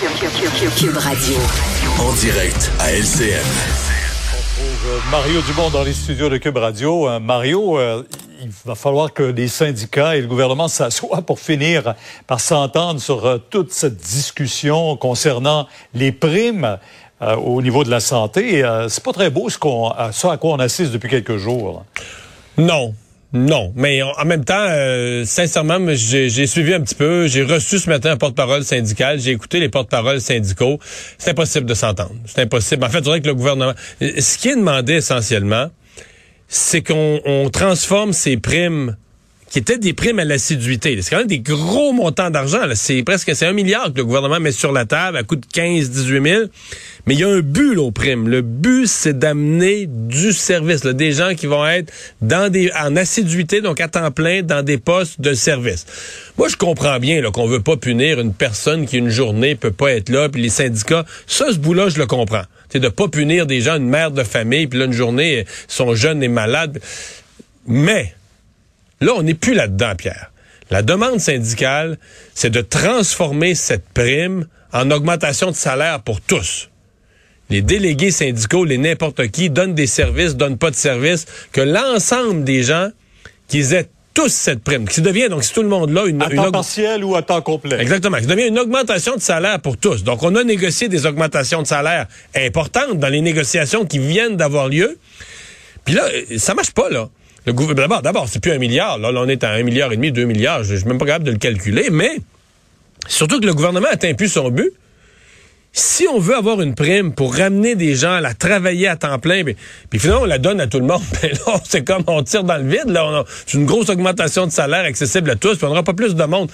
Cube Radio. En direct à LCN. Euh, Mario Dumont dans les studios de Cube Radio. Euh, Mario, euh, il va falloir que les syndicats et le gouvernement s'assoient pour finir par s'entendre sur toute cette discussion concernant les primes au niveau de la santé. c'est pas très beau ce, qu'on, ce à quoi on assiste depuis quelques jours. Non, non, mais en même temps, euh, sincèrement, j'ai suivi un petit peu. J'ai reçu ce matin un porte-parole syndical. J'ai écouté les porte-paroles syndicaux. C'est impossible de s'entendre. C'est impossible. En fait, je dirais que le gouvernement... Ce qui est demandé essentiellement, c'est qu'on transforme ces primes qui étaient des primes à l'assiduité. C'est quand même des gros montants d'argent. C'est presque c'est un milliard que le gouvernement met sur la table à coût de 15, 18 000. Mais il y a un but là, aux primes. Le but, c'est d'amener du service. Là, des gens qui vont être dans des en assiduité, donc à temps plein, dans des postes de service. Moi, je comprends bien qu'on veut pas punir une personne qui une journée peut pas être là, puis les syndicats. Ça, ce bout-là, je le comprends. C'est de pas punir des gens, une mère de famille, puis là, une journée, sont jeunes et malades. Mais Là, on n'est plus là-dedans, Pierre. La demande syndicale, c'est de transformer cette prime en augmentation de salaire pour tous. Les délégués syndicaux, les n'importe qui, donnent des services, donnent pas de services, que l'ensemble des gens qu'ils aient tous cette prime, qui devient donc si tout le monde là une à temps partiel ou à temps complet. Exactement, qui devient une augmentation de salaire pour tous. Donc on a négocié des augmentations de salaire importantes dans les négociations qui viennent d'avoir lieu. Puis là, ça marche pas là. D'abord, d'abord, c'est plus un milliard. Là, on est à un milliard et demi, deux milliards. Je, suis même pas capable de le calculer, mais surtout que le gouvernement atteint plus son but si on veut avoir une prime pour ramener des gens à la travailler à temps plein, puis, puis finalement on la donne à tout le monde, ben là c'est comme on tire dans le vide, c'est une grosse augmentation de salaire accessible à tous, puis on n'aura pas plus de monde.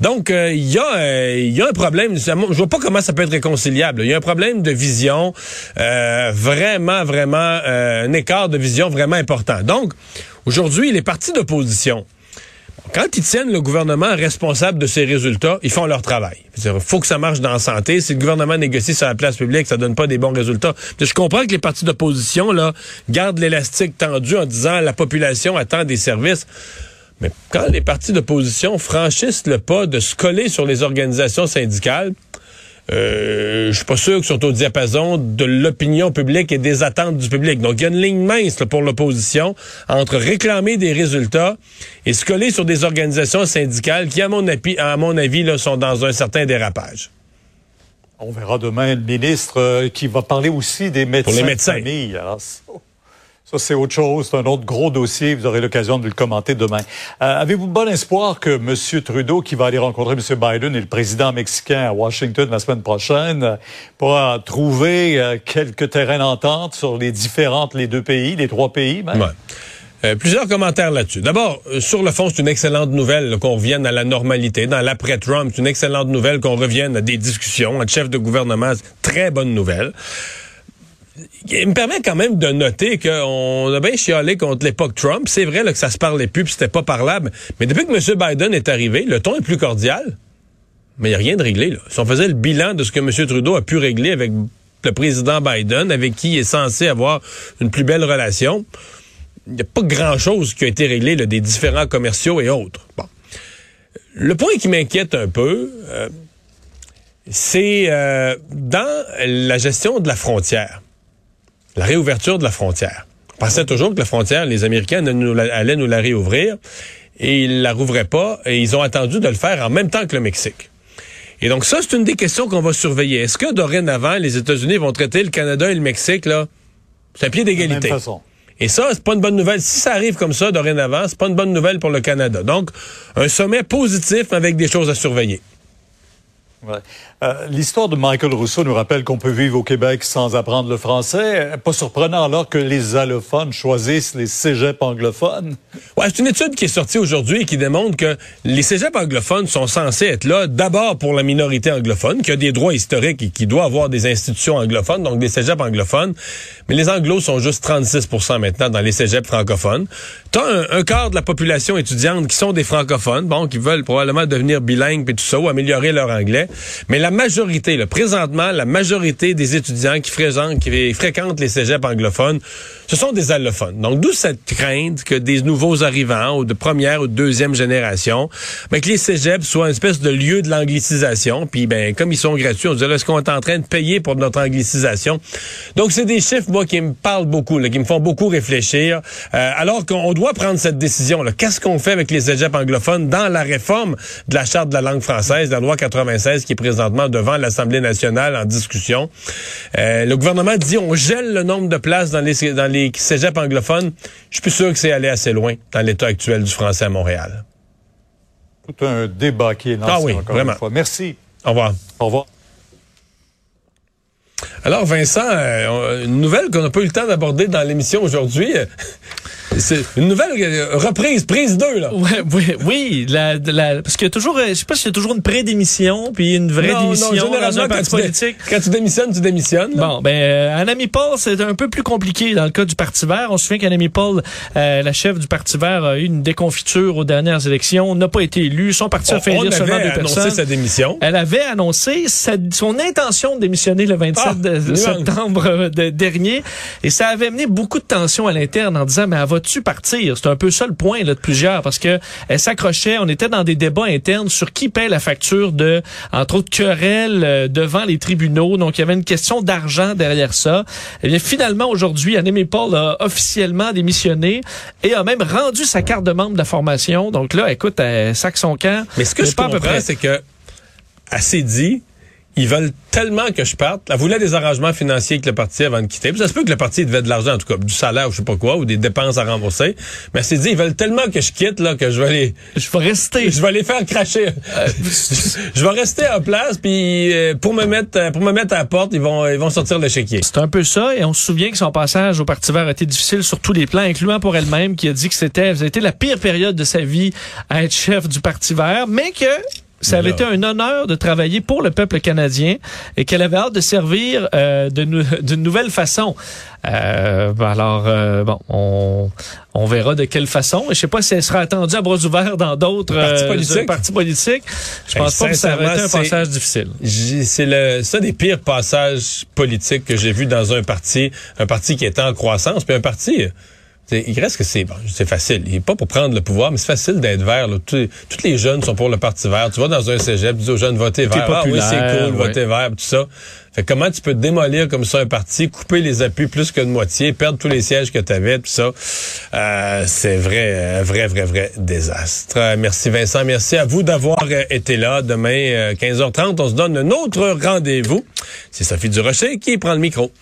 Donc euh, il y a euh, il y a un problème, je vois pas comment ça peut être réconciliable. Il y a un problème de vision, euh, vraiment vraiment un écart de vision vraiment important. Donc aujourd'hui les partis d'opposition quand ils tiennent le gouvernement responsable de ces résultats, ils font leur travail. Il faut que ça marche dans la santé. Si le gouvernement négocie sur la place publique, ça donne pas des bons résultats. Je comprends que les partis d'opposition là gardent l'élastique tendu en disant la population attend des services. Mais quand les partis d'opposition franchissent le pas de se coller sur les organisations syndicales, euh, je suis pas sûr qu'ils sont au diapason de l'opinion publique et des attentes du public. Donc, il y a une ligne mince pour l'opposition entre réclamer des résultats et se coller sur des organisations syndicales qui, à mon avis, à mon avis là, sont dans un certain dérapage. On verra demain le ministre euh, qui va parler aussi des médecins. Pour les médecins. Ça, c'est autre chose. C'est un autre gros dossier. Vous aurez l'occasion de le commenter demain. Euh, avez-vous bon espoir que M. Trudeau, qui va aller rencontrer M. Biden et le président mexicain à Washington la semaine prochaine, pourra trouver euh, quelques terrains d'entente sur les différentes, les deux pays, les trois pays? Ouais. Euh, plusieurs commentaires là-dessus. D'abord, sur le fond, c'est une excellente nouvelle qu'on revienne à la normalité. Dans l'après-Trump, c'est une excellente nouvelle qu'on revienne à des discussions entre chefs de gouvernement. Très bonne nouvelle il me permet quand même de noter qu'on a bien chialé contre l'époque Trump. C'est vrai là, que ça se parlait plus, puis c'était pas parlable. Mais depuis que M. Biden est arrivé, le ton est plus cordial. Mais il n'y a rien de réglé. Là. Si on faisait le bilan de ce que M. Trudeau a pu régler avec le président Biden, avec qui il est censé avoir une plus belle relation, il n'y a pas grand-chose qui a été réglé là, des différents commerciaux et autres. Bon. Le point qui m'inquiète un peu, euh, c'est euh, dans la gestion de la frontière la réouverture de la frontière. On pensait toujours que la frontière, les Américains allaient nous la réouvrir et ils la rouvraient pas et ils ont attendu de le faire en même temps que le Mexique. Et donc ça, c'est une des questions qu'on va surveiller. Est-ce que dorénavant, les États-Unis vont traiter le Canada et le Mexique, là, c'est un pied d'égalité? Et ça, c'est pas une bonne nouvelle. Si ça arrive comme ça dorénavant, c'est pas une bonne nouvelle pour le Canada. Donc, un sommet positif avec des choses à surveiller. Ouais. Euh, l'histoire de Michael Rousseau nous rappelle qu'on peut vivre au Québec sans apprendre le français. Pas surprenant alors que les allophones choisissent les cégeps anglophones. Ouais, c'est une étude qui est sortie aujourd'hui et qui démontre que les cégeps anglophones sont censés être là d'abord pour la minorité anglophone, qui a des droits historiques et qui doit avoir des institutions anglophones, donc des cégeps anglophones. Mais les anglos sont juste 36 maintenant dans les cégeps francophones. T'as un, quart de la population étudiante qui sont des francophones, bon, qui veulent probablement devenir bilingues et tout ça, ou améliorer leur anglais. Mais la majorité, là, présentement, la majorité des étudiants qui fréquentent, les cégeps anglophones, ce sont des allophones. Donc, d'où cette crainte que des nouveaux arrivants ou de première ou de deuxième génération, ben, que les cégeps soient une espèce de lieu de l'anglicisation. Puis, ben, comme ils sont gratuits, on se dit, est-ce qu'on est en train de payer pour notre anglicisation? Donc, c'est des chiffres, moi, qui me parlent beaucoup, là, qui me font beaucoup réfléchir. Euh, alors qu'on doit prendre cette décision. Qu'est-ce qu'on fait avec les cégeps anglophones dans la réforme de la Charte de la langue française, la loi 96, qui est présentement devant l'Assemblée nationale en discussion? Euh, le gouvernement dit on gèle le nombre de places dans les, dans les cégeps anglophones. Je suis plus sûr que c'est aller assez loin dans l'état actuel du français à Montréal. Tout un débat qui est lancé ah oui, encore vraiment. une fois. Merci. Au revoir. Au revoir. Alors, Vincent, euh, une nouvelle qu'on n'a pas eu le temps d'aborder dans l'émission aujourd'hui. C'est une nouvelle euh, reprise, prise 2, là. Ouais, oui, oui la, la, parce qu'il y a toujours, euh, je sais pas s'il y a toujours une pré-démission, puis une vraie Non, non, démission dans généralement, un quand parti tu, dé- politique. quand tu démissionnes, tu démissionnes. là. Bon, ben, euh, Anami Paul, c'est un peu plus compliqué dans le cas du Parti vert. On se souvient qu'Anami Paul, euh, la chef du Parti vert, a eu une déconfiture aux dernières élections, n'a pas été élue. Son parti a fait élire seulement avait deux annoncé personnes. sa démission. Elle avait annoncé sa- son intention de démissionner le 27 Ah, de- septembre de- dernier. Et ça avait amené beaucoup de tensions à l'interne en disant, mais elle va-tu partir? C'est un peu ça le point là, de plusieurs parce que elle s'accrochait. On était dans des débats internes sur qui paie la facture de, entre autres, querelles euh, devant les tribunaux. Donc, il y avait une question d'argent derrière ça. Et bien, finalement, aujourd'hui, Annemie Paul a officiellement démissionné et a même rendu sa carte de membre de la formation. Donc là, écoute, elle sac son camp. Mais ce que je pas à peu comprends, près. c'est que, assez dit, ils veulent tellement que je parte. Elle voulait des arrangements financiers avec le parti avant de quitter. Puis ça se peut que le parti devait de l'argent, en tout cas, du salaire ou je sais pas quoi, ou des dépenses à rembourser. Mais elle s'est dit, ils veulent tellement que je quitte, là, que je vais les, Je vais rester. je vais les faire cracher. Euh, je vais rester en place, puis euh, pour me mettre, euh, pour me mettre à la porte, ils vont, ils vont sortir l'échiquier. C'est un peu ça, et on se souvient que son passage au Parti vert a été difficile sur tous les plans, incluant pour elle-même, qui a dit que c'était, été la pire période de sa vie à être chef du Parti vert, mais que ça avait été un honneur de travailler pour le peuple canadien et qu'elle avait hâte de servir euh, nou- d'une nouvelle façon. Euh, alors, euh, bon, on, on verra de quelle façon. Je sais pas si elle sera attendue à bras ouverts dans d'autres Partis euh, politiques? partis politiques. Je Hey, pense pas que ça aurait été un passage difficile. C'est le ça des pires passages politiques que j'ai vu dans un parti, un parti qui était en croissance, puis un parti. Euh, Il reste que c'est bon, c'est facile. Il est pas pour prendre le pouvoir, mais c'est facile d'être vert. Là. Tous, tous les jeunes sont pour le parti vert. Tu vas dans un cégep, tu dis aux jeunes votez vert. Ah oui, c'est cool, ouais. votez vert, tout ça. Fait que comment tu peux démolir comme ça un parti, couper les appuis plus que de moitié, perdre tous les sièges que tu avais, tout ça. Euh, c'est vrai, un vrai, vrai, vrai désastre. Euh, merci Vincent, merci à vous d'avoir euh, été là. Demain, euh, 15h30, on se donne un autre rendez-vous. C'est Sophie Durocher qui prend le micro.